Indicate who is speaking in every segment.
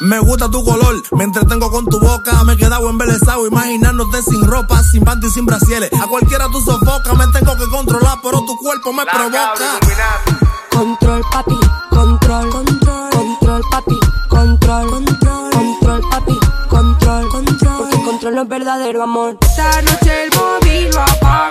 Speaker 1: Me gusta tu color, me entretengo con tu boca. Me he quedado embelesado imaginándote sin ropa, sin panty y sin brasieles. A cualquiera tú sofocas, me tengo que controlar, pero tu cuerpo me provoca.
Speaker 2: Control, papi, control, control, control, papi, control, control, control, papi, control, control. Porque el control no es verdadero amor. Esta noche el móvil lo apago.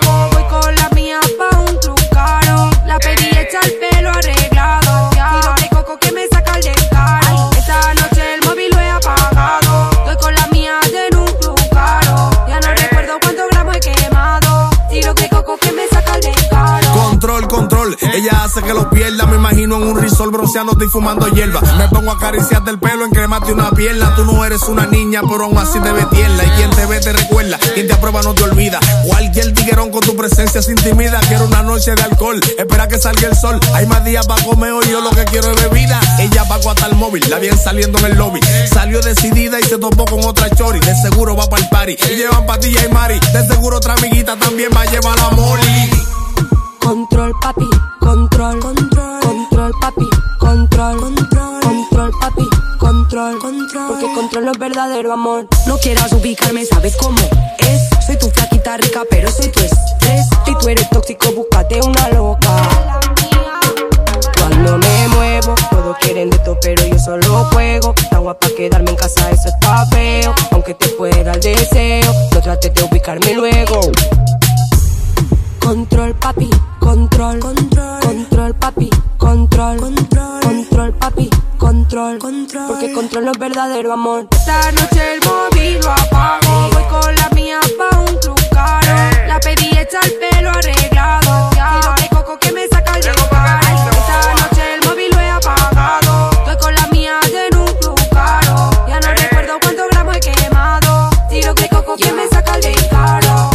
Speaker 1: Que lo pierda. Me imagino en un risol bronceando y fumando hierba. Me pongo a acariciarte el pelo, en cremarte una pierna. Tú no eres una niña, pero aún así te ves tierna. Y quien te ve te recuerda, quien te aprueba no te olvida. Cualquier tiguerón con tu presencia se intimida. Quiero una noche de alcohol, espera que salga el sol. Hay más días para comer hoy, yo lo que quiero es bebida. Ella pagó hasta el móvil, la bien saliendo en el lobby. Salió decidida y se topó con otra chori. De seguro va para el party. Y llevan patilla y mari. De seguro otra amiguita también va a llevar la moli.
Speaker 2: Control, control, control, papi, control, control. Porque control es verdadero amor. No quieras ubicarme, sabes cómo es. Soy tu flaquita rica, pero soy tu estrés. Si tú eres tóxico, búscate una loca. Cuando me muevo, todos quieren de todo, pero yo solo juego. Tan guapa quedarme en casa, eso está feo. Aunque te pueda el deseo, no trates de ubicarme luego. Control, papi, control, control, control, papi, control, control, control, control. Porque controlo es verdadero amor. Esta noche el móvil lo apago. Voy con la mía pa' un truco caro. La pedí hecha el pelo arreglado. Quiero que coco que me saca el descaro. Esta noche el móvil lo he apagado. Voy con la mía en un club caro. Ya no recuerdo cuántos gramos he quemado. Tiro que coco que me saca el descaro.